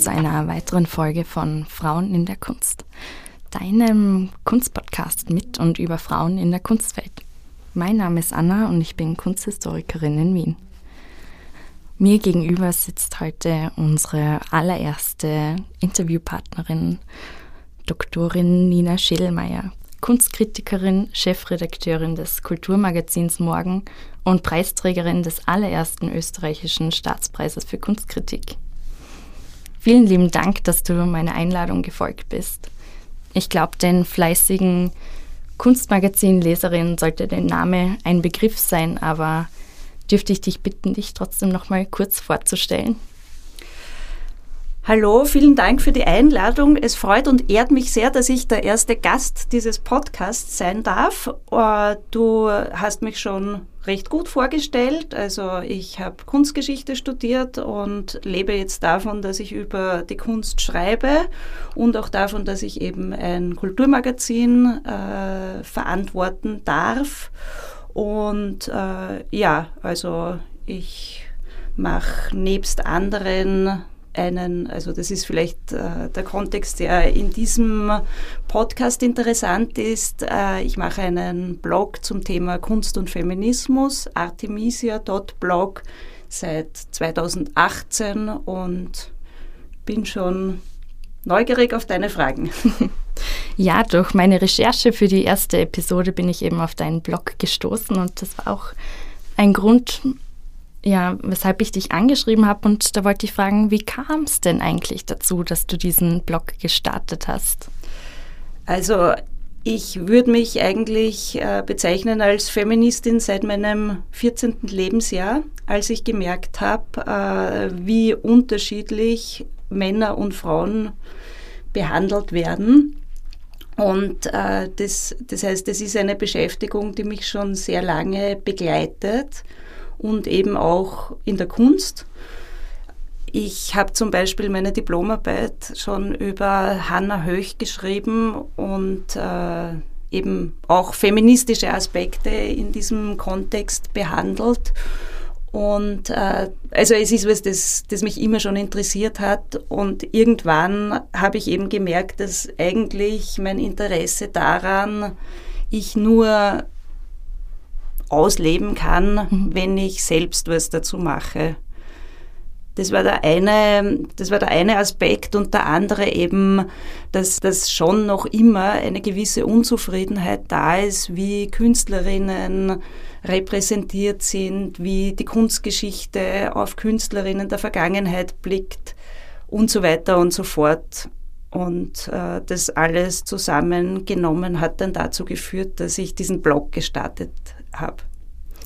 Zu einer weiteren Folge von Frauen in der Kunst, deinem Kunstpodcast mit und über Frauen in der Kunstwelt. Mein Name ist Anna und ich bin Kunsthistorikerin in Wien. Mir gegenüber sitzt heute unsere allererste Interviewpartnerin, Doktorin Nina Schädelmeier, Kunstkritikerin, Chefredakteurin des Kulturmagazins Morgen und Preisträgerin des allerersten österreichischen Staatspreises für Kunstkritik. Vielen lieben Dank, dass du meiner Einladung gefolgt bist. Ich glaube, den fleißigen Kunstmagazin-Leserinnen sollte der Name ein Begriff sein, aber dürfte ich dich bitten, dich trotzdem noch mal kurz vorzustellen? Hallo, vielen Dank für die Einladung. Es freut und ehrt mich sehr, dass ich der erste Gast dieses Podcasts sein darf. Äh, du hast mich schon recht gut vorgestellt. Also ich habe Kunstgeschichte studiert und lebe jetzt davon, dass ich über die Kunst schreibe und auch davon, dass ich eben ein Kulturmagazin äh, verantworten darf. Und äh, ja, also ich mache nebst anderen einen, also das ist vielleicht äh, der Kontext, der in diesem Podcast interessant ist. Äh, ich mache einen Blog zum Thema Kunst und Feminismus, artemisia.blog seit 2018 und bin schon neugierig auf deine Fragen. Ja, durch meine Recherche für die erste Episode bin ich eben auf deinen Blog gestoßen und das war auch ein Grund, ja, weshalb ich dich angeschrieben habe und da wollte ich fragen, wie kam es denn eigentlich dazu, dass du diesen Blog gestartet hast? Also ich würde mich eigentlich äh, bezeichnen als Feministin seit meinem 14. Lebensjahr, als ich gemerkt habe, äh, wie unterschiedlich Männer und Frauen behandelt werden. Und äh, das, das heißt, das ist eine Beschäftigung, die mich schon sehr lange begleitet und eben auch in der Kunst. Ich habe zum Beispiel meine Diplomarbeit schon über Hannah Höch geschrieben und äh, eben auch feministische Aspekte in diesem Kontext behandelt. Und äh, also es ist was, das, das mich immer schon interessiert hat. Und irgendwann habe ich eben gemerkt, dass eigentlich mein Interesse daran ich nur ausleben kann, mhm. wenn ich selbst was dazu mache. Das war der eine, das war der eine Aspekt und der andere eben, dass, dass schon noch immer eine gewisse Unzufriedenheit da ist, wie Künstlerinnen repräsentiert sind, wie die Kunstgeschichte auf Künstlerinnen der Vergangenheit blickt und so weiter und so fort. Und äh, das alles zusammengenommen hat dann dazu geführt, dass ich diesen Blog gestartet habe.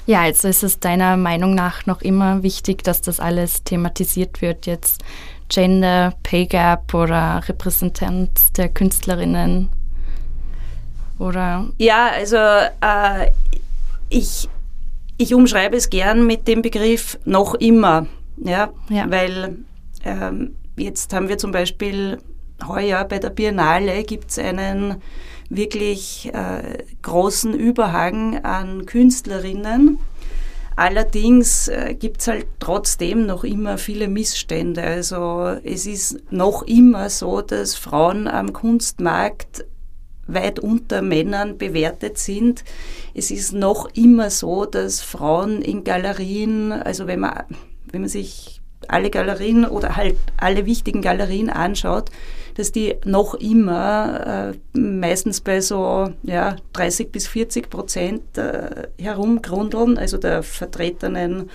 Ja, also ist es deiner Meinung nach noch immer wichtig, dass das alles thematisiert wird, jetzt Gender, Pay Gap oder Repräsentanz der Künstlerinnen? Oder? Ja, also äh, ich, ich umschreibe es gern mit dem Begriff noch immer, ja, ja. weil ähm, jetzt haben wir zum Beispiel heuer bei der Biennale gibt es einen wirklich äh, großen Überhang an Künstlerinnen. Allerdings äh, gibt es halt trotzdem noch immer viele Missstände. Also es ist noch immer so, dass Frauen am Kunstmarkt weit unter Männern bewertet sind. Es ist noch immer so, dass Frauen in Galerien, also wenn man, wenn man sich alle Galerien oder halt alle wichtigen Galerien anschaut, dass die noch immer äh, meistens bei so ja, 30 bis 40 Prozent äh, herumgrundeln, also der vertretenen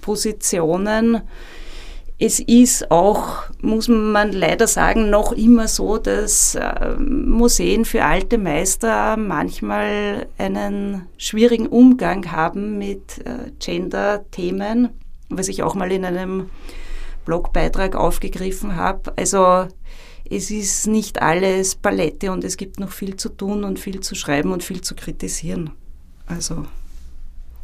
Positionen. Es ist auch, muss man leider sagen, noch immer so, dass äh, Museen für alte Meister manchmal einen schwierigen Umgang haben mit äh, Gender-Themen, was ich auch mal in einem Blogbeitrag aufgegriffen habe. Also es ist nicht alles Palette und es gibt noch viel zu tun und viel zu schreiben und viel zu kritisieren. Also.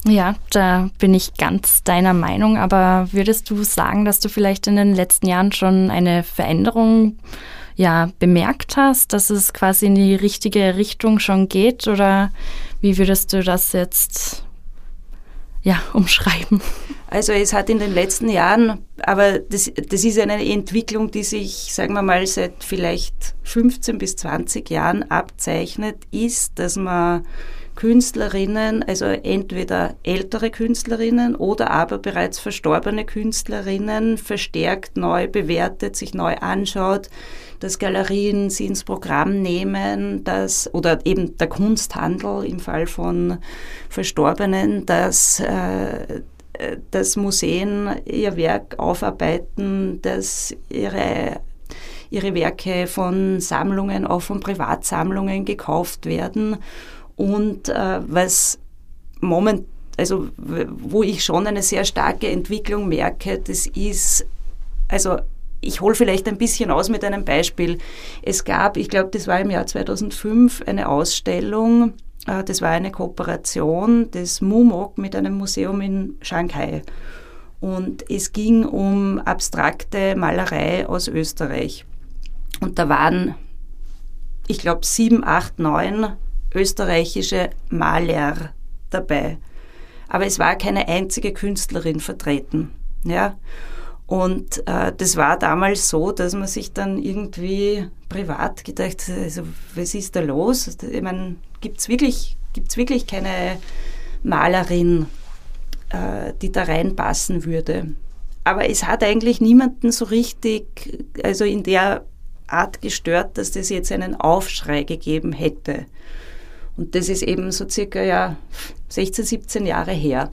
Ja, da bin ich ganz deiner Meinung, aber würdest du sagen, dass du vielleicht in den letzten Jahren schon eine Veränderung ja, bemerkt hast, dass es quasi in die richtige Richtung schon geht oder wie würdest du das jetzt ja, umschreiben? Also es hat in den letzten Jahren, aber das, das ist eine Entwicklung, die sich, sagen wir mal, seit vielleicht 15 bis 20 Jahren abzeichnet, ist, dass man Künstlerinnen, also entweder ältere Künstlerinnen oder aber bereits verstorbene Künstlerinnen verstärkt neu bewertet, sich neu anschaut, dass Galerien sie ins Programm nehmen, dass, oder eben der Kunsthandel im Fall von Verstorbenen, dass äh, dass Museen ihr Werk aufarbeiten, dass ihre, ihre Werke von Sammlungen, auch von Privatsammlungen gekauft werden. Und äh, was moment, also wo ich schon eine sehr starke Entwicklung merke, das ist, also ich hole vielleicht ein bisschen aus mit einem Beispiel. Es gab, ich glaube, das war im Jahr 2005, eine Ausstellung, äh, das war eine Kooperation des MUMOC mit einem Museum in Shanghai. Und es ging um abstrakte Malerei aus Österreich. Und da waren, ich glaube, sieben, acht, neun österreichische Maler dabei. Aber es war keine einzige Künstlerin vertreten. Ja? Und äh, das war damals so, dass man sich dann irgendwie privat gedacht hat, also was ist da los? Ich meine, gibt es wirklich, gibt's wirklich keine Malerin, äh, die da reinpassen würde? Aber es hat eigentlich niemanden so richtig, also in der Art gestört, dass das jetzt einen Aufschrei gegeben hätte. Und das ist eben so circa ja, 16, 17 Jahre her.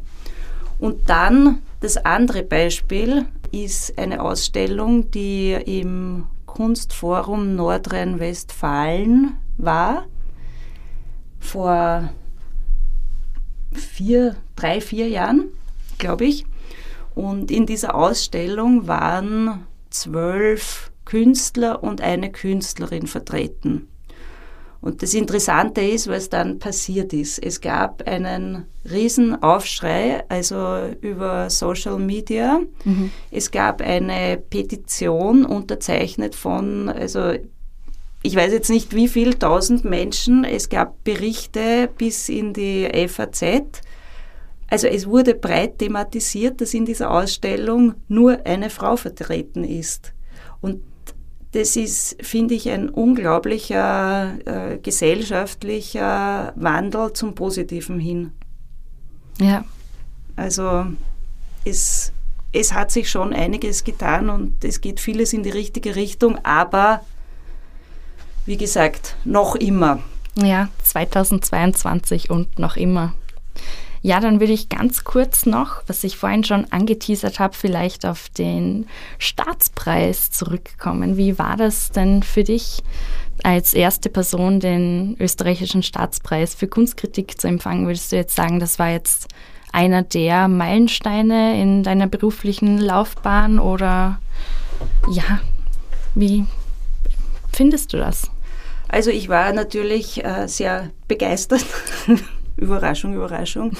Und dann das andere Beispiel ist eine Ausstellung, die im Kunstforum Nordrhein-Westfalen war, vor vier, drei, vier Jahren, glaube ich. Und in dieser Ausstellung waren zwölf Künstler und eine Künstlerin vertreten. Und das Interessante ist, was dann passiert ist. Es gab einen riesen Aufschrei, also über Social Media. Mhm. Es gab eine Petition unterzeichnet von, also ich weiß jetzt nicht wie viel tausend Menschen. Es gab Berichte bis in die FAZ. Also es wurde breit thematisiert, dass in dieser Ausstellung nur eine Frau vertreten ist. Und das ist, finde ich, ein unglaublicher äh, gesellschaftlicher Wandel zum Positiven hin. Ja. Also es, es hat sich schon einiges getan und es geht vieles in die richtige Richtung, aber wie gesagt, noch immer. Ja, 2022 und noch immer. Ja, dann würde ich ganz kurz noch, was ich vorhin schon angeteasert habe, vielleicht auf den Staatspreis zurückkommen. Wie war das denn für dich, als erste Person den österreichischen Staatspreis für Kunstkritik zu empfangen? Würdest du jetzt sagen, das war jetzt einer der Meilensteine in deiner beruflichen Laufbahn oder ja, wie findest du das? Also ich war natürlich äh, sehr begeistert Überraschung, Überraschung.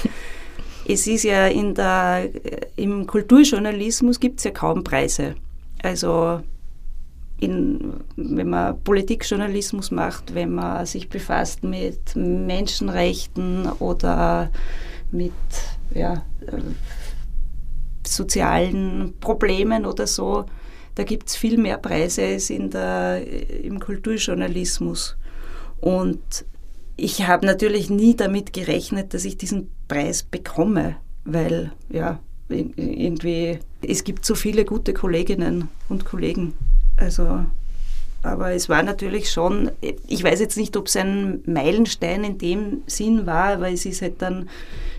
es ist ja in der, im Kulturjournalismus gibt es ja kaum Preise. Also in, wenn man Politikjournalismus macht, wenn man sich befasst mit Menschenrechten oder mit ja, sozialen Problemen oder so, da gibt es viel mehr Preise als in der, im Kulturjournalismus. Und ich habe natürlich nie damit gerechnet, dass ich diesen Preis bekomme, weil ja, irgendwie, es gibt so viele gute Kolleginnen und Kollegen. Also, aber es war natürlich schon, ich weiß jetzt nicht, ob es ein Meilenstein in dem Sinn war, aber es ist halt dann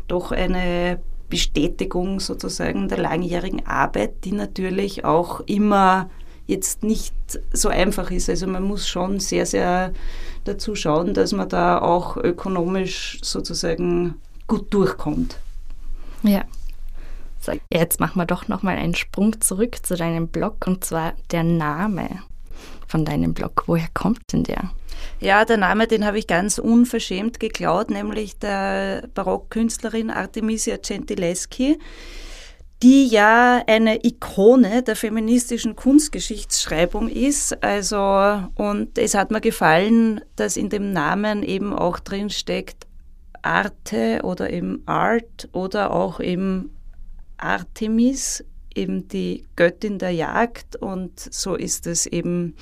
doch eine Bestätigung sozusagen der langjährigen Arbeit, die natürlich auch immer jetzt nicht so einfach ist. Also man muss schon sehr, sehr dazu schauen, dass man da auch ökonomisch sozusagen gut durchkommt. Ja. So, jetzt machen wir doch nochmal einen Sprung zurück zu deinem Blog und zwar der Name von deinem Blog. Woher kommt denn der? Ja, der Name, den habe ich ganz unverschämt geklaut, nämlich der Barockkünstlerin Artemisia Gentileschi die ja eine Ikone der feministischen Kunstgeschichtsschreibung ist. Also, und es hat mir gefallen, dass in dem Namen eben auch drin steckt Arte oder im Art oder auch im Artemis, eben die Göttin der Jagd. Und so ist es eben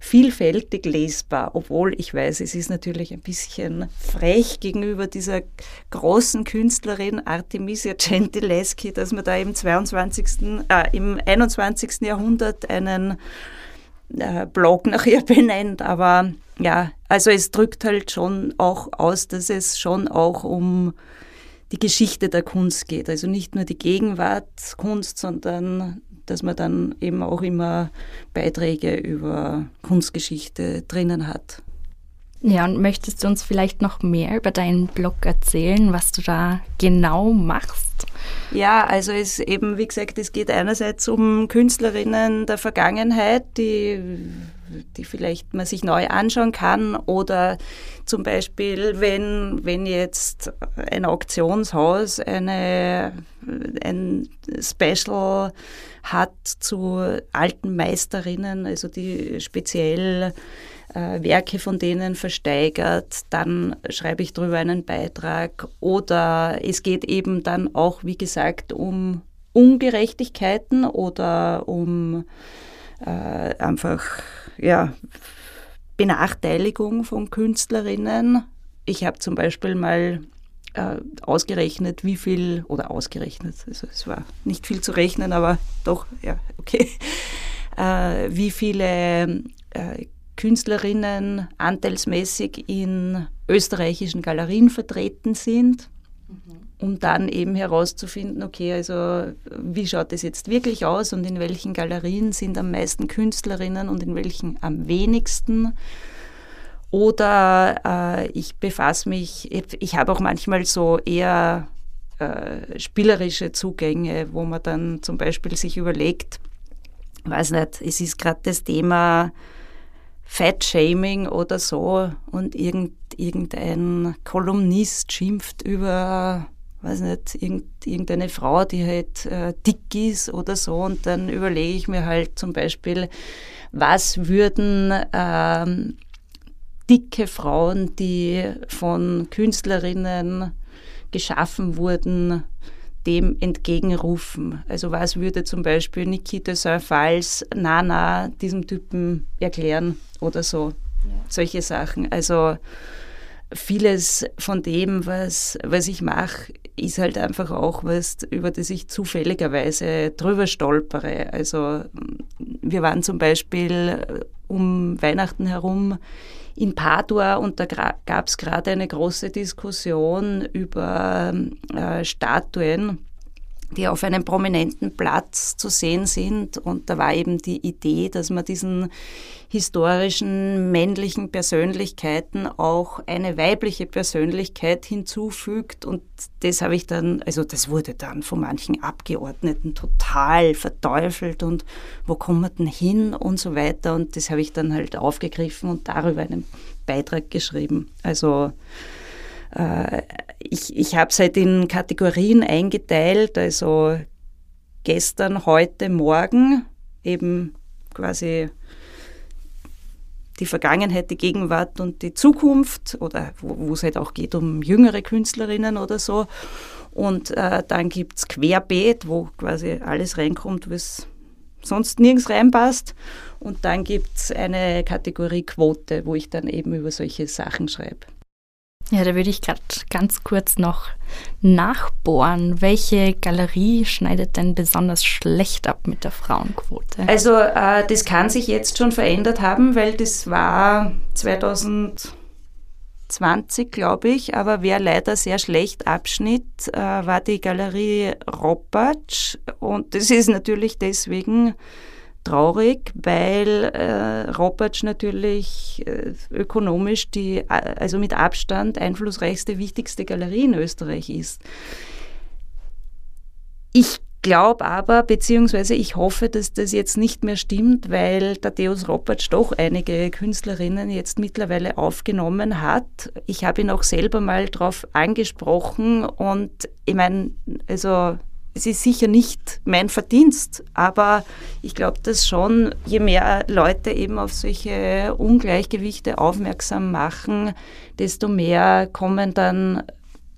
vielfältig lesbar, obwohl ich weiß, es ist natürlich ein bisschen frech gegenüber dieser großen Künstlerin Artemisia Gentileschi, dass man da im 22., äh, im 21. Jahrhundert einen äh, Blog nach ihr benennt, aber ja, also es drückt halt schon auch aus, dass es schon auch um die Geschichte der Kunst geht. Also nicht nur die Gegenwartskunst, sondern dass man dann eben auch immer Beiträge über Kunstgeschichte drinnen hat. Ja, und möchtest du uns vielleicht noch mehr über deinen Blog erzählen, was du da genau machst? Ja, also es eben, wie gesagt, es geht einerseits um Künstlerinnen der Vergangenheit, die, die vielleicht man sich neu anschauen kann oder zum Beispiel, wenn, wenn jetzt ein Auktionshaus eine, ein Special hat zu alten Meisterinnen, also die speziell äh, Werke von denen versteigert, dann schreibe ich darüber einen Beitrag. Oder es geht eben dann auch, wie gesagt, um Ungerechtigkeiten oder um äh, einfach ja, Benachteiligung von Künstlerinnen. Ich habe zum Beispiel mal äh, ausgerechnet, wie viel, oder ausgerechnet, also es war nicht viel zu rechnen, aber doch, ja, okay, äh, wie viele äh, Künstlerinnen anteilsmäßig in österreichischen Galerien vertreten sind, mhm. Um dann eben herauszufinden, okay, also wie schaut es jetzt wirklich aus und in welchen Galerien sind am meisten Künstlerinnen und in welchen am wenigsten. Oder äh, ich befasse mich, ich habe auch manchmal so eher äh, spielerische Zugänge, wo man dann zum Beispiel sich überlegt, weiß nicht, es ist gerade das Thema Fat-Shaming oder so und irgend, irgendein Kolumnist schimpft über, weiß nicht, irgend, irgendeine Frau, die halt äh, dick ist oder so und dann überlege ich mir halt zum Beispiel, was würden ähm, dicke Frauen, die von Künstlerinnen geschaffen wurden, dem entgegenrufen. Also was würde zum Beispiel Nikita Saint-Phal's Nana diesem Typen erklären oder so. Ja. Solche Sachen. Also vieles von dem, was, was ich mache, ist halt einfach auch was, über das ich zufälligerweise drüber stolpere. Also wir waren zum Beispiel um Weihnachten herum in Padua und da gab es gerade eine große Diskussion über äh, Statuen die auf einem prominenten Platz zu sehen sind. Und da war eben die Idee, dass man diesen historischen männlichen Persönlichkeiten auch eine weibliche Persönlichkeit hinzufügt. Und das habe ich dann, also das wurde dann von manchen Abgeordneten total verteufelt und wo kommen wir denn hin und so weiter. Und das habe ich dann halt aufgegriffen und darüber einen Beitrag geschrieben. Also ich, ich habe es halt in Kategorien eingeteilt, also gestern, heute, morgen, eben quasi die Vergangenheit, die Gegenwart und die Zukunft oder wo es halt auch geht um jüngere Künstlerinnen oder so. Und äh, dann gibt es Querbeet, wo quasi alles reinkommt, was sonst nirgends reinpasst. Und dann gibt es eine Kategorie Quote, wo ich dann eben über solche Sachen schreibe. Ja, da würde ich gerade ganz kurz noch nachbohren. Welche Galerie schneidet denn besonders schlecht ab mit der Frauenquote? Also äh, das kann sich jetzt schon verändert haben, weil das war 2020, glaube ich, aber wer leider sehr schlecht abschnitt, äh, war die Galerie Ropatsch und das ist natürlich deswegen traurig, weil äh, Robert natürlich äh, ökonomisch die, äh, also mit Abstand einflussreichste, wichtigste Galerie in Österreich ist. Ich glaube aber, beziehungsweise ich hoffe, dass das jetzt nicht mehr stimmt, weil Thaddeus Ropatsch doch einige Künstlerinnen jetzt mittlerweile aufgenommen hat. Ich habe ihn auch selber mal darauf angesprochen und ich meine, also es ist sicher nicht mein Verdienst, aber ich glaube, dass schon, je mehr Leute eben auf solche Ungleichgewichte aufmerksam machen, desto mehr kommen dann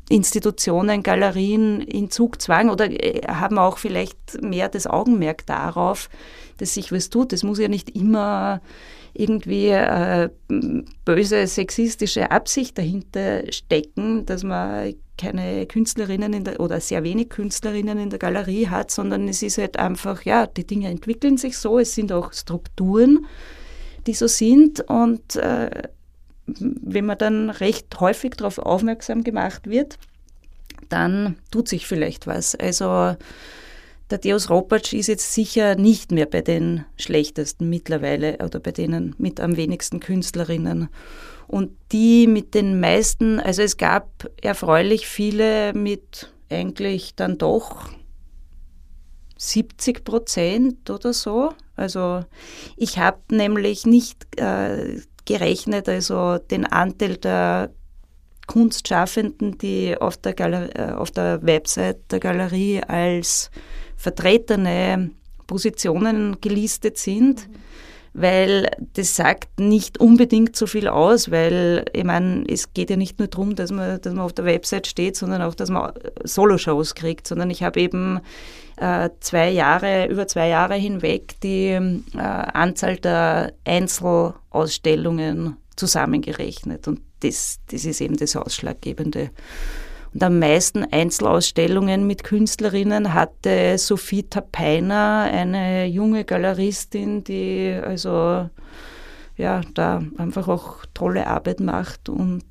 Institutionen, Galerien in Zugzwang oder äh, haben auch vielleicht mehr das Augenmerk darauf, dass sich was tut. Es muss ja nicht immer irgendwie äh, böse sexistische Absicht dahinter stecken, dass man keine Künstlerinnen der, oder sehr wenig Künstlerinnen in der Galerie hat, sondern es ist halt einfach, ja, die Dinge entwickeln sich so, es sind auch Strukturen, die so sind und äh, wenn man dann recht häufig darauf aufmerksam gemacht wird, dann tut sich vielleicht was. Also der Deus Ropatsch ist jetzt sicher nicht mehr bei den schlechtesten mittlerweile oder bei denen mit am wenigsten Künstlerinnen. Und die mit den meisten, also es gab erfreulich viele mit eigentlich dann doch 70 Prozent oder so. Also ich habe nämlich nicht äh, gerechnet, also den Anteil der Kunstschaffenden, die auf der, Galerie, äh, auf der Website der Galerie als vertretene Positionen gelistet sind. Mhm weil das sagt nicht unbedingt so viel aus, weil ich meine, es geht ja nicht nur darum, dass man, dass man auf der Website steht, sondern auch, dass man Soloshows kriegt, sondern ich habe eben äh, zwei Jahre, über zwei Jahre hinweg die äh, Anzahl der Einzelausstellungen zusammengerechnet und das, das ist eben das Ausschlaggebende. Und am meisten Einzelausstellungen mit Künstlerinnen hatte Sophie Tapeiner, eine junge Galeristin, die also ja, da einfach auch tolle Arbeit macht und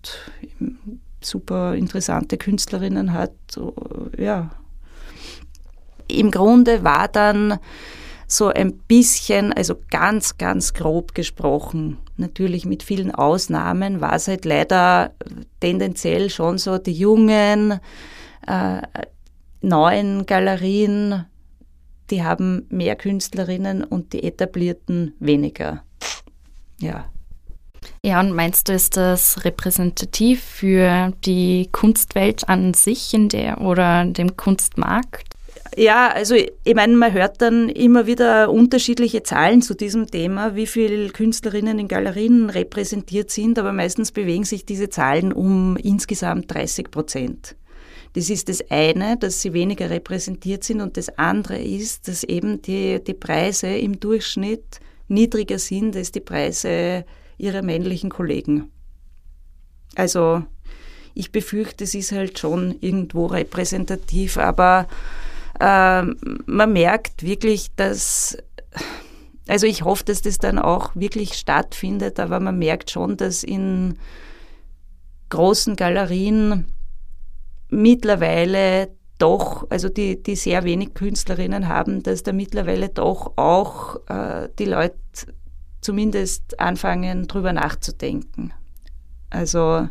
super interessante Künstlerinnen hat. Ja. Im Grunde war dann so ein bisschen, also ganz, ganz grob gesprochen, natürlich mit vielen Ausnahmen, war es halt leider tendenziell schon so, die jungen, äh, neuen Galerien, die haben mehr Künstlerinnen und die etablierten weniger. Ja. Ja, und meinst du, ist das repräsentativ für die Kunstwelt an sich in der oder dem Kunstmarkt? Ja, also ich meine, man hört dann immer wieder unterschiedliche Zahlen zu diesem Thema, wie viele Künstlerinnen in Galerien repräsentiert sind, aber meistens bewegen sich diese Zahlen um insgesamt 30 Prozent. Das ist das eine, dass sie weniger repräsentiert sind und das andere ist, dass eben die, die Preise im Durchschnitt niedriger sind als die Preise ihrer männlichen Kollegen. Also ich befürchte, es ist halt schon irgendwo repräsentativ, aber ähm, man merkt wirklich, dass, also ich hoffe, dass das dann auch wirklich stattfindet, aber man merkt schon, dass in großen Galerien mittlerweile doch, also die, die sehr wenig Künstlerinnen haben, dass da mittlerweile doch auch äh, die Leute zumindest anfangen, drüber nachzudenken. Also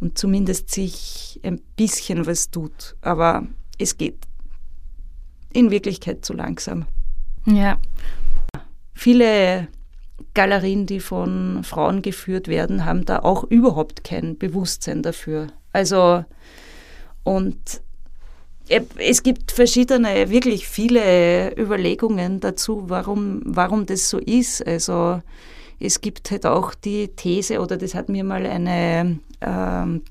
und zumindest sich ein bisschen was tut. Aber es geht in Wirklichkeit zu langsam. Ja. Viele Galerien, die von Frauen geführt werden, haben da auch überhaupt kein Bewusstsein dafür. Also, und es gibt verschiedene, wirklich viele Überlegungen dazu, warum, warum das so ist. Also, es gibt halt auch die These, oder das hat mir mal eine ähm,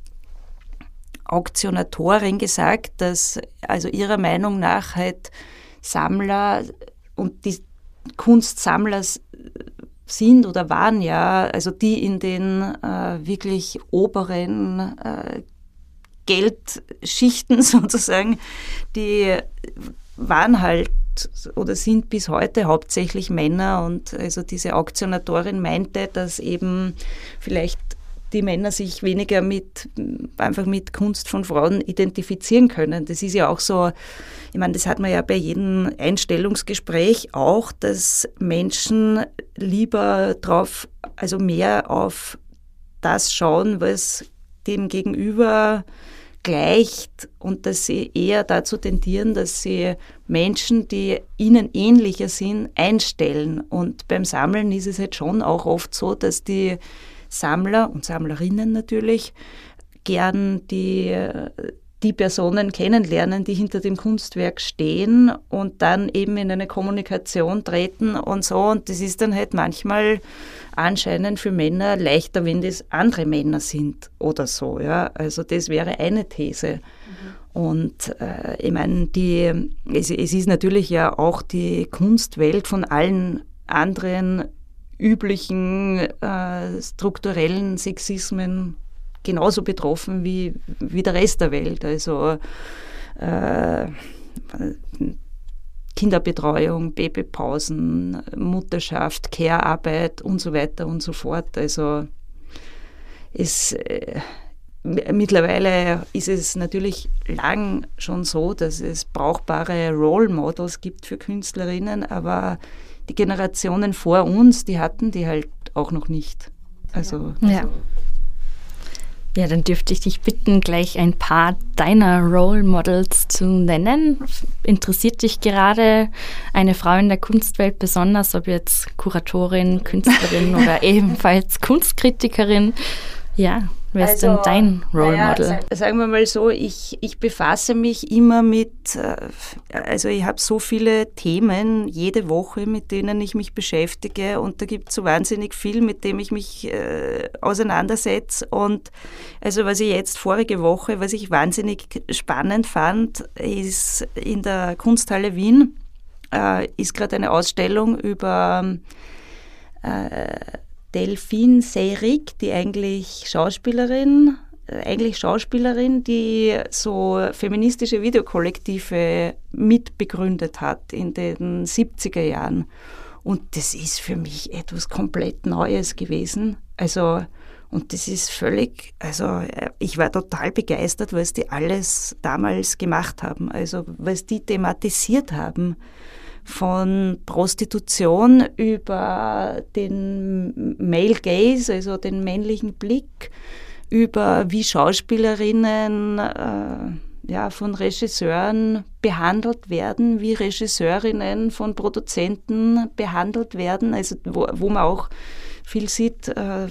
Auktionatorin gesagt, dass also ihrer Meinung nach halt Sammler und die Kunstsammler sind oder waren ja, also die in den äh, wirklich oberen äh, Geldschichten sozusagen, die waren halt oder sind bis heute hauptsächlich Männer. Und also diese Auktionatorin meinte, dass eben vielleicht die Männer sich weniger mit, einfach mit Kunst von Frauen identifizieren können. Das ist ja auch so, ich meine, das hat man ja bei jedem Einstellungsgespräch auch, dass Menschen lieber drauf, also mehr auf das schauen, was dem Gegenüber gleicht und dass sie eher dazu tendieren, dass sie Menschen, die ihnen ähnlicher sind, einstellen. Und beim Sammeln ist es halt schon auch oft so, dass die Sammler und Sammlerinnen natürlich gern die, die Personen kennenlernen, die hinter dem Kunstwerk stehen und dann eben in eine Kommunikation treten und so. Und das ist dann halt manchmal anscheinend für Männer leichter, wenn das andere Männer sind oder so. Ja? Also das wäre eine These. Mhm. Und äh, ich meine, die, es, es ist natürlich ja auch die Kunstwelt von allen anderen üblichen äh, strukturellen Sexismen genauso betroffen wie, wie der Rest der Welt. Also äh, Kinderbetreuung, Babypausen, Mutterschaft, Care-Arbeit und so weiter und so fort. Also es, äh, mittlerweile ist es natürlich lang schon so, dass es brauchbare Role Models gibt für Künstlerinnen, aber die Generationen vor uns, die hatten die halt auch noch nicht. Also, ja. also ja, dann dürfte ich dich bitten, gleich ein paar deiner Role Models zu nennen. Interessiert dich gerade eine Frau in der Kunstwelt besonders, ob jetzt Kuratorin, Künstlerin oder ebenfalls Kunstkritikerin? Ja, Wer ist also, denn dein Role Model? Naja, sagen wir mal so, ich, ich befasse mich immer mit, äh, also ich habe so viele Themen jede Woche, mit denen ich mich beschäftige und da gibt es so wahnsinnig viel, mit dem ich mich äh, auseinandersetze. Und also was ich jetzt vorige Woche, was ich wahnsinnig spannend fand, ist in der Kunsthalle Wien äh, ist gerade eine Ausstellung über äh, Delphine Seyrig, die eigentlich Schauspielerin, äh, eigentlich Schauspielerin, die so feministische Videokollektive mitbegründet hat in den 70er Jahren. Und das ist für mich etwas komplett Neues gewesen. Also, und das ist völlig, also äh, ich war total begeistert, was die alles damals gemacht haben. Also, was die thematisiert haben von Prostitution über den Male Gaze, also den männlichen Blick, über wie Schauspielerinnen äh, ja, von Regisseuren behandelt werden, wie Regisseurinnen von Produzenten behandelt werden, also wo, wo man auch viel sieht, äh,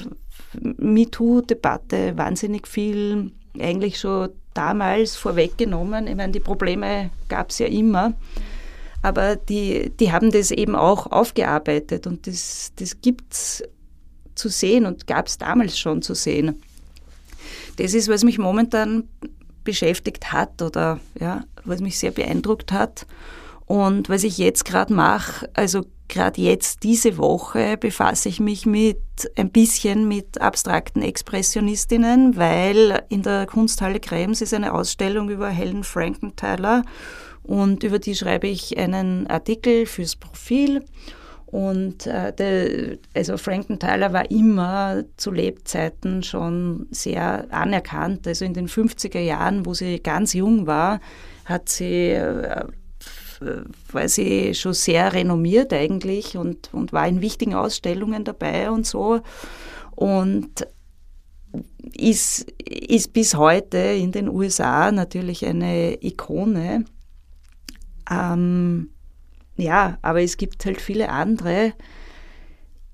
MeToo-Debatte, wahnsinnig viel eigentlich schon damals vorweggenommen. Ich meine, die Probleme gab es ja immer. Aber die, die haben das eben auch aufgearbeitet und das, das gibt es zu sehen und gab es damals schon zu sehen. Das ist, was mich momentan beschäftigt hat oder ja, was mich sehr beeindruckt hat. Und was ich jetzt gerade mache, also gerade jetzt diese Woche befasse ich mich mit ein bisschen mit abstrakten Expressionistinnen, weil in der Kunsthalle Krems ist eine Ausstellung über Helen Frankenthaler und über die schreibe ich einen Artikel fürs Profil. Und äh, der, also Frankenthaler war immer zu Lebzeiten schon sehr anerkannt. Also in den 50er Jahren, wo sie ganz jung war, hat sie, äh, war sie schon sehr renommiert eigentlich und, und war in wichtigen Ausstellungen dabei und so. Und ist, ist bis heute in den USA natürlich eine Ikone. Ähm, ja, aber es gibt halt viele andere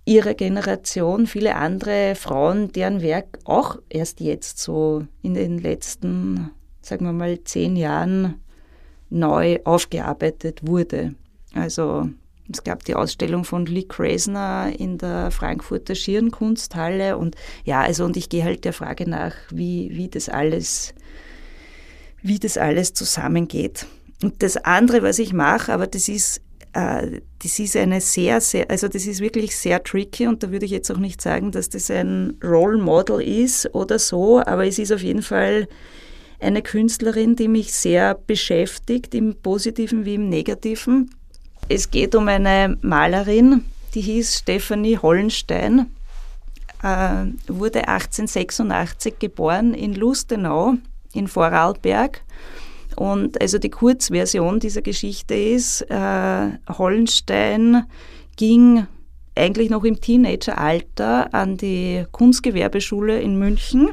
ihrer Generation, viele andere Frauen, deren Werk auch erst jetzt so in den letzten, sagen wir mal, zehn Jahren neu aufgearbeitet wurde. Also es gab die Ausstellung von Lee Krasner in der Frankfurter Schirnkunsthalle und ja, also und ich gehe halt der Frage nach, wie, wie das alles, wie das alles zusammengeht. Und das andere, was ich mache, aber das ist, äh, das ist eine sehr, sehr, also das ist wirklich sehr tricky und da würde ich jetzt auch nicht sagen, dass das ein Role Model ist oder so, aber es ist auf jeden Fall eine Künstlerin, die mich sehr beschäftigt, im positiven wie im negativen. Es geht um eine Malerin, die hieß Stephanie Hollenstein, äh, wurde 1886 geboren in Lustenau in Vorarlberg und also die Kurzversion dieser Geschichte ist, äh, Hollenstein ging eigentlich noch im Teenageralter an die Kunstgewerbeschule in München.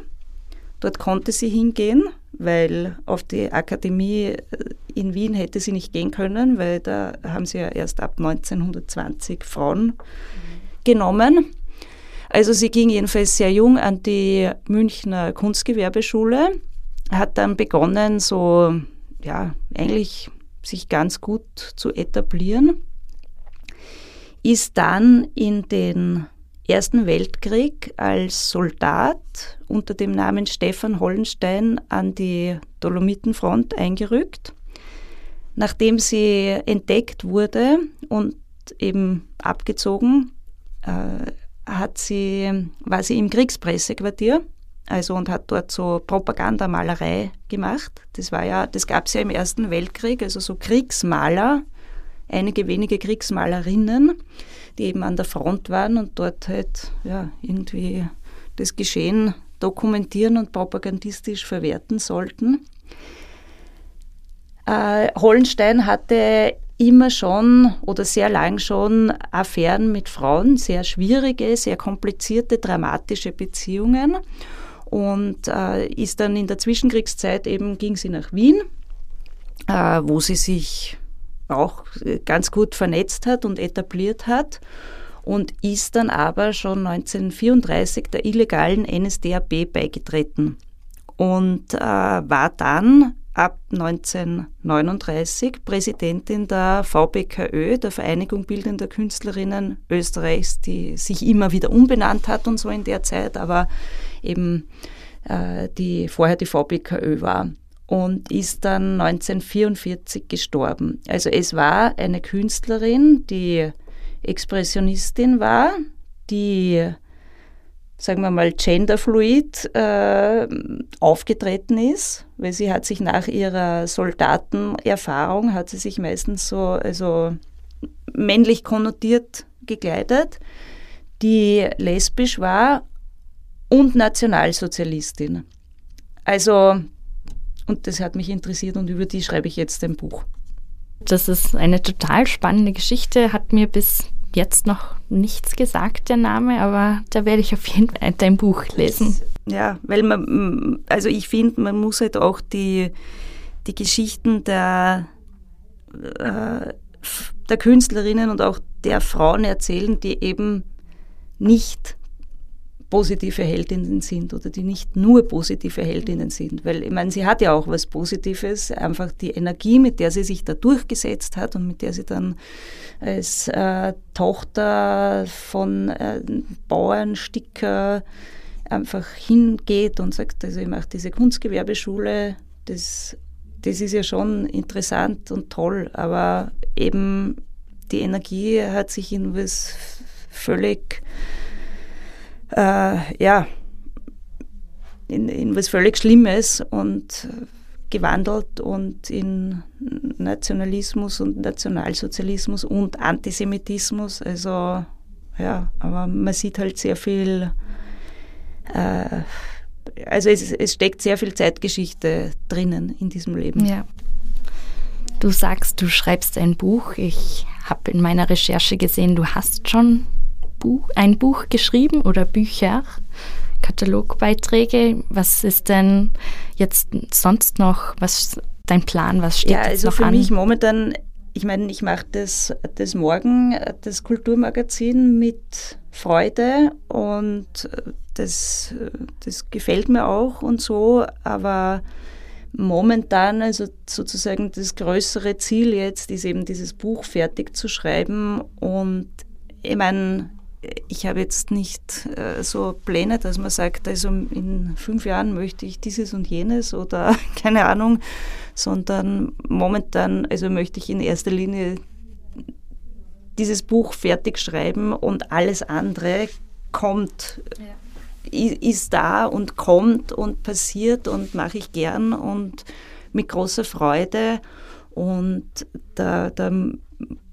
Dort konnte sie hingehen, weil auf die Akademie äh, in Wien hätte sie nicht gehen können, weil da haben sie ja erst ab 1920 Frauen mhm. genommen. Also sie ging jedenfalls sehr jung an die Münchner Kunstgewerbeschule hat dann begonnen, so, ja, eigentlich sich ganz gut zu etablieren, ist dann in den Ersten Weltkrieg als Soldat unter dem Namen Stefan Hollenstein an die Dolomitenfront eingerückt. Nachdem sie entdeckt wurde und eben abgezogen, äh, hat sie, war sie im Kriegspressequartier also und hat dort so Propagandamalerei gemacht. Das war ja, das gab es ja im Ersten Weltkrieg, also so Kriegsmaler, einige wenige Kriegsmalerinnen, die eben an der Front waren und dort halt ja irgendwie das Geschehen dokumentieren und propagandistisch verwerten sollten. Äh, Hollenstein hatte immer schon oder sehr lang schon Affären mit Frauen, sehr schwierige, sehr komplizierte, dramatische Beziehungen und äh, ist dann in der Zwischenkriegszeit eben, ging sie nach Wien, äh, wo sie sich auch ganz gut vernetzt hat und etabliert hat und ist dann aber schon 1934 der illegalen NSDAP beigetreten und äh, war dann ab 1939 Präsidentin der VBKÖ, der Vereinigung Bildender Künstlerinnen Österreichs, die sich immer wieder umbenannt hat und so in der Zeit, aber eben äh, die vorher die VBKÖ war und ist dann 1944 gestorben. Also es war eine Künstlerin, die Expressionistin war, die sagen wir mal, genderfluid äh, aufgetreten ist, weil sie hat sich nach ihrer Soldatenerfahrung, hat sie sich meistens so also männlich konnotiert gekleidet, die lesbisch war und Nationalsozialistin. Also, und das hat mich interessiert und über die schreibe ich jetzt ein Buch. Das ist eine total spannende Geschichte, hat mir bis jetzt noch nichts gesagt, der Name, aber da werde ich auf jeden Fall dein Buch lesen. Ja, weil man, also ich finde, man muss halt auch die, die Geschichten der, äh, der Künstlerinnen und auch der Frauen erzählen, die eben nicht positive Heldinnen sind oder die nicht nur positive Heldinnen sind. Weil ich meine, sie hat ja auch was Positives, einfach die Energie, mit der sie sich da durchgesetzt hat und mit der sie dann als äh, Tochter von äh, Bauernsticker einfach hingeht und sagt, also ich mache diese Kunstgewerbeschule, das, das ist ja schon interessant und toll, aber eben die Energie hat sich in was völlig äh, ja, in, in was völlig Schlimmes und gewandelt und in Nationalismus und Nationalsozialismus und Antisemitismus. Also ja, aber man sieht halt sehr viel, äh, also es, es steckt sehr viel Zeitgeschichte drinnen in diesem Leben. Ja. Du sagst, du schreibst ein Buch. Ich habe in meiner Recherche gesehen, du hast schon Buch, ein Buch geschrieben oder Bücher, Katalogbeiträge. Was ist denn jetzt sonst noch, was dein Plan, was steht ja, also noch für an? mich momentan, ich meine, ich mache das, das morgen, das Kulturmagazin mit Freude und das, das gefällt mir auch und so, aber momentan, also sozusagen das größere Ziel jetzt ist eben dieses Buch fertig zu schreiben und ich meine, ich habe jetzt nicht äh, so Pläne, dass man sagt, also in fünf Jahren möchte ich dieses und jenes oder keine Ahnung, sondern momentan, also möchte ich in erster Linie dieses Buch fertig schreiben und alles andere kommt, ja. ist da und kommt und passiert und mache ich gern und mit großer Freude und da, da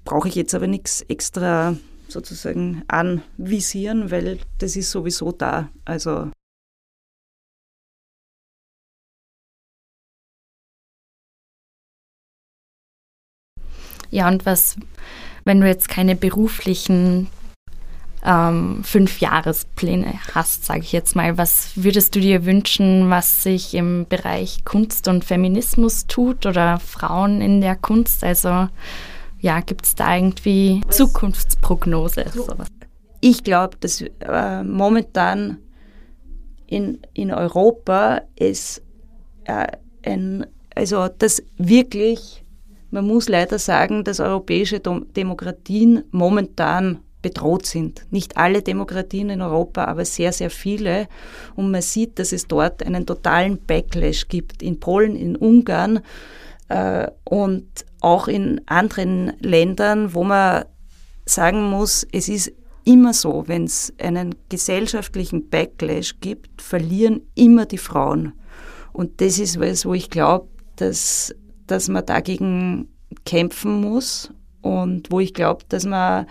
brauche ich jetzt aber nichts extra sozusagen anvisieren, weil das ist sowieso da. Also Ja, und was, wenn du jetzt keine beruflichen ähm, Fünfjahrespläne hast, sage ich jetzt mal, was würdest du dir wünschen, was sich im Bereich Kunst und Feminismus tut oder Frauen in der Kunst? Also ja, gibt es da irgendwie Zukunftsprognose? Sowas? Ich glaube, dass äh, momentan in, in Europa es äh, ein, also das wirklich, man muss leider sagen, dass europäische Demokratien momentan bedroht sind. Nicht alle Demokratien in Europa, aber sehr, sehr viele. Und man sieht, dass es dort einen totalen Backlash gibt. In Polen, in Ungarn und auch in anderen Ländern, wo man sagen muss, es ist immer so, wenn es einen gesellschaftlichen Backlash gibt, verlieren immer die Frauen. Und das ist was, wo ich glaube, dass, dass man dagegen kämpfen muss und wo ich glaube, dass man,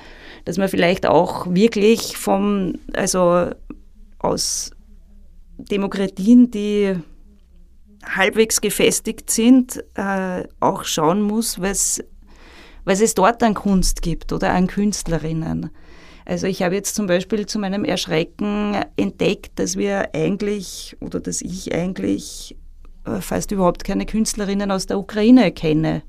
dass man vielleicht auch wirklich vom, also aus Demokratien, die halbwegs gefestigt sind, äh, auch schauen muss, was, was es dort an Kunst gibt oder an Künstlerinnen. Also ich habe jetzt zum Beispiel zu meinem Erschrecken entdeckt, dass wir eigentlich oder dass ich eigentlich äh, fast überhaupt keine Künstlerinnen aus der Ukraine kenne.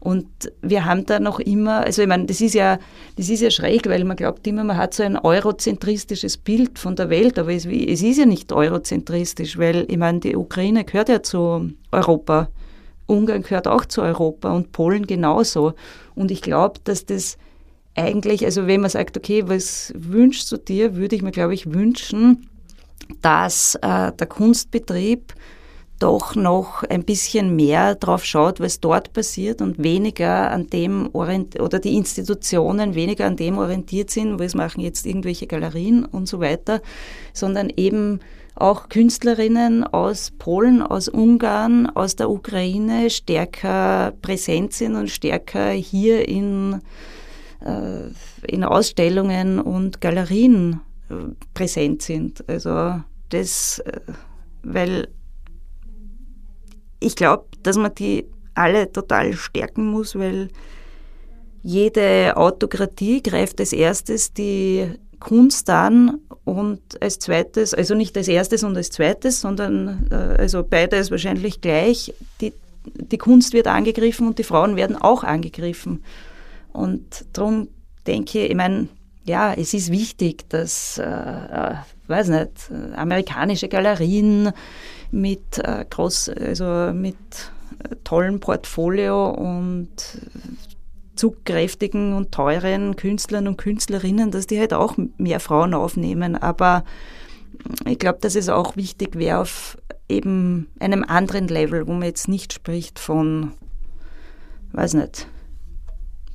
Und wir haben da noch immer, also ich meine, das ist ja, das ist ja schräg, weil man glaubt immer, man hat so ein eurozentristisches Bild von der Welt, aber es, es ist ja nicht eurozentristisch, weil ich meine, die Ukraine gehört ja zu Europa, Ungarn gehört auch zu Europa und Polen genauso. Und ich glaube, dass das eigentlich, also wenn man sagt, okay, was wünschst du dir, würde ich mir, glaube ich, wünschen, dass äh, der Kunstbetrieb doch noch ein bisschen mehr drauf schaut, was dort passiert und weniger an dem oder die Institutionen weniger an dem orientiert sind, was machen jetzt irgendwelche Galerien und so weiter, sondern eben auch Künstlerinnen aus Polen, aus Ungarn, aus der Ukraine stärker präsent sind und stärker hier in, äh, in Ausstellungen und Galerien äh, präsent sind. Also das, äh, weil ich glaube, dass man die alle total stärken muss, weil jede Autokratie greift als erstes die Kunst an und als zweites, also nicht als erstes und als zweites, sondern äh, also beides wahrscheinlich gleich. Die, die Kunst wird angegriffen und die Frauen werden auch angegriffen. Und darum denke ich, ich meine, ja, es ist wichtig, dass, äh, äh weiß nicht, amerikanische Galerien mit äh, groß, also mit äh, tollem Portfolio und zugkräftigen und teuren Künstlern und Künstlerinnen, dass die halt auch mehr Frauen aufnehmen. Aber ich glaube, dass es auch wichtig wäre auf eben einem anderen Level, wo man jetzt nicht spricht von, weiß nicht,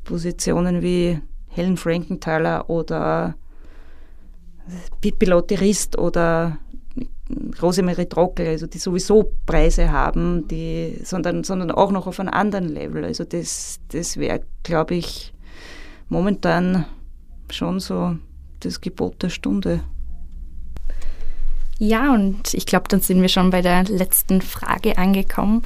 Positionen wie Helen Frankenthaler oder Pippi Lotterist oder Rosemarie Trockel, also die sowieso Preise haben, die, sondern, sondern auch noch auf einem anderen Level. Also das, das wäre, glaube ich, momentan schon so das Gebot der Stunde. Ja, und ich glaube, dann sind wir schon bei der letzten Frage angekommen.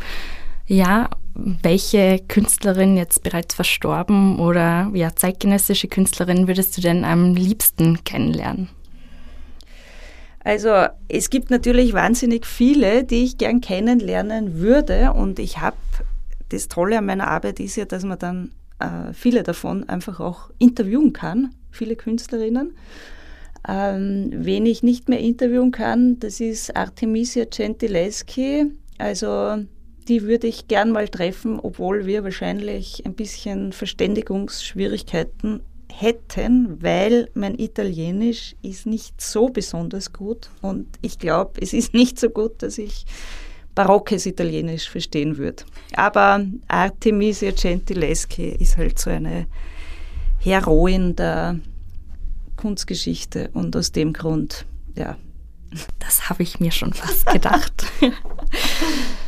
Ja, welche Künstlerin jetzt bereits verstorben oder ja, zeitgenössische Künstlerin würdest du denn am liebsten kennenlernen? Also es gibt natürlich wahnsinnig viele, die ich gern kennenlernen würde und ich habe, das Tolle an meiner Arbeit ist ja, dass man dann äh, viele davon einfach auch interviewen kann, viele Künstlerinnen. Ähm, wen ich nicht mehr interviewen kann, das ist Artemisia Gentileschi. Also die würde ich gern mal treffen, obwohl wir wahrscheinlich ein bisschen Verständigungsschwierigkeiten hätten, weil mein Italienisch ist nicht so besonders gut und ich glaube, es ist nicht so gut, dass ich barockes Italienisch verstehen würde. Aber Artemisia Gentileschi ist halt so eine Heroin der Kunstgeschichte und aus dem Grund, ja. Das habe ich mir schon fast gedacht.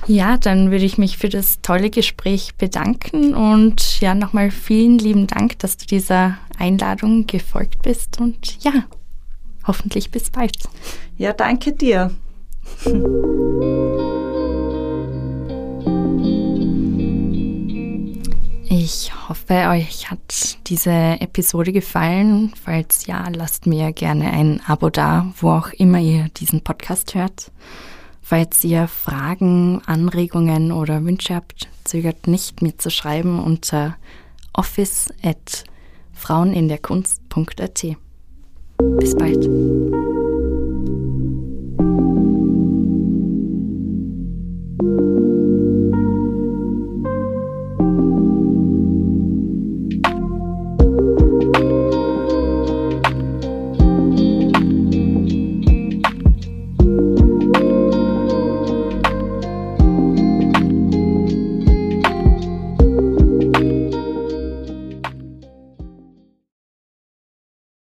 Ja, dann würde ich mich für das tolle Gespräch bedanken und ja, nochmal vielen lieben Dank, dass du dieser Einladung gefolgt bist und ja, hoffentlich bis bald. Ja, danke dir. Ich hoffe, euch hat diese Episode gefallen. Falls ja, lasst mir gerne ein Abo da, wo auch immer ihr diesen Podcast hört. Falls ihr Fragen, Anregungen oder Wünsche habt, zögert nicht mir zu schreiben unter office at fraueninderkunst.at. Bis bald.